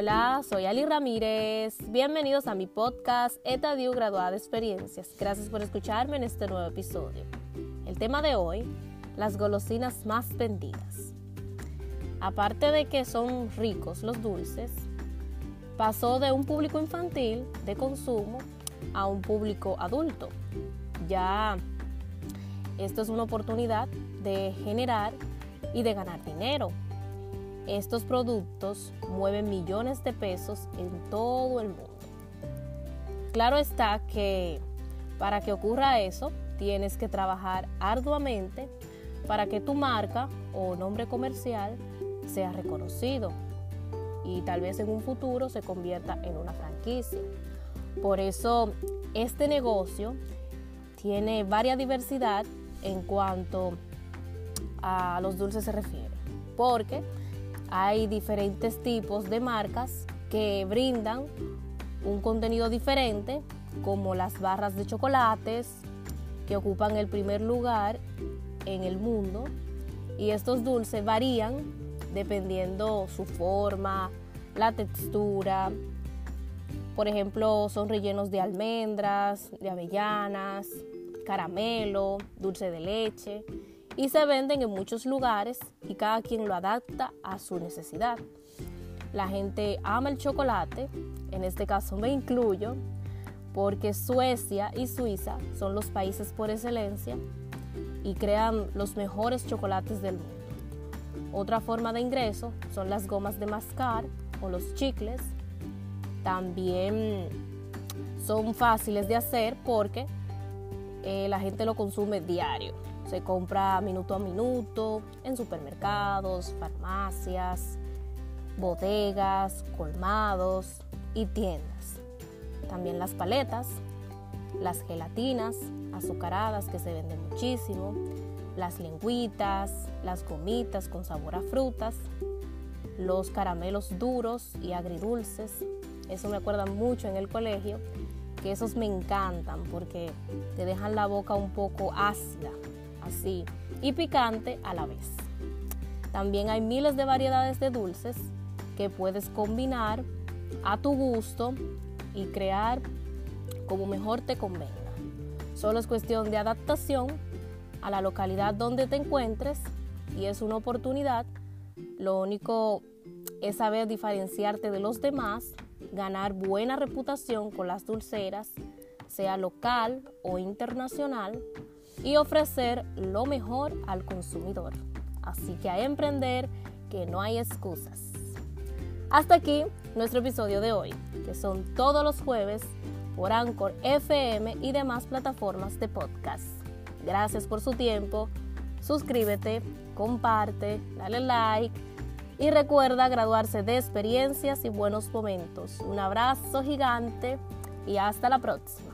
Hola, soy Ali Ramírez. Bienvenidos a mi podcast Etadio Graduada de Experiencias. Gracias por escucharme en este nuevo episodio. El tema de hoy, las golosinas más vendidas. Aparte de que son ricos los dulces, pasó de un público infantil de consumo a un público adulto. Ya esto es una oportunidad de generar y de ganar dinero estos productos mueven millones de pesos en todo el mundo. Claro está que para que ocurra eso, tienes que trabajar arduamente para que tu marca o nombre comercial sea reconocido y tal vez en un futuro se convierta en una franquicia. Por eso este negocio tiene varia diversidad en cuanto a los dulces se refiere, porque hay diferentes tipos de marcas que brindan un contenido diferente, como las barras de chocolates, que ocupan el primer lugar en el mundo. Y estos dulces varían dependiendo su forma, la textura. Por ejemplo, son rellenos de almendras, de avellanas, caramelo, dulce de leche y se venden en muchos lugares y cada quien lo adapta a su necesidad. La gente ama el chocolate, en este caso me incluyo, porque Suecia y Suiza son los países por excelencia y crean los mejores chocolates del mundo. Otra forma de ingreso son las gomas de mascar o los chicles. También son fáciles de hacer porque eh, la gente lo consume diario. Se compra minuto a minuto en supermercados, farmacias, bodegas, colmados y tiendas. También las paletas, las gelatinas azucaradas que se venden muchísimo, las lengüitas, las gomitas con sabor a frutas, los caramelos duros y agridulces. Eso me acuerda mucho en el colegio, que esos me encantan porque te dejan la boca un poco ácida así, y picante a la vez. También hay miles de variedades de dulces que puedes combinar a tu gusto y crear como mejor te convenga. Solo es cuestión de adaptación a la localidad donde te encuentres y es una oportunidad. Lo único es saber diferenciarte de los demás, ganar buena reputación con las dulceras, sea local o internacional, y ofrecer lo mejor al consumidor. Así que a emprender que no hay excusas. Hasta aquí nuestro episodio de hoy, que son todos los jueves por Anchor FM y demás plataformas de podcast. Gracias por su tiempo. Suscríbete, comparte, dale like y recuerda graduarse de experiencias y buenos momentos. Un abrazo gigante y hasta la próxima.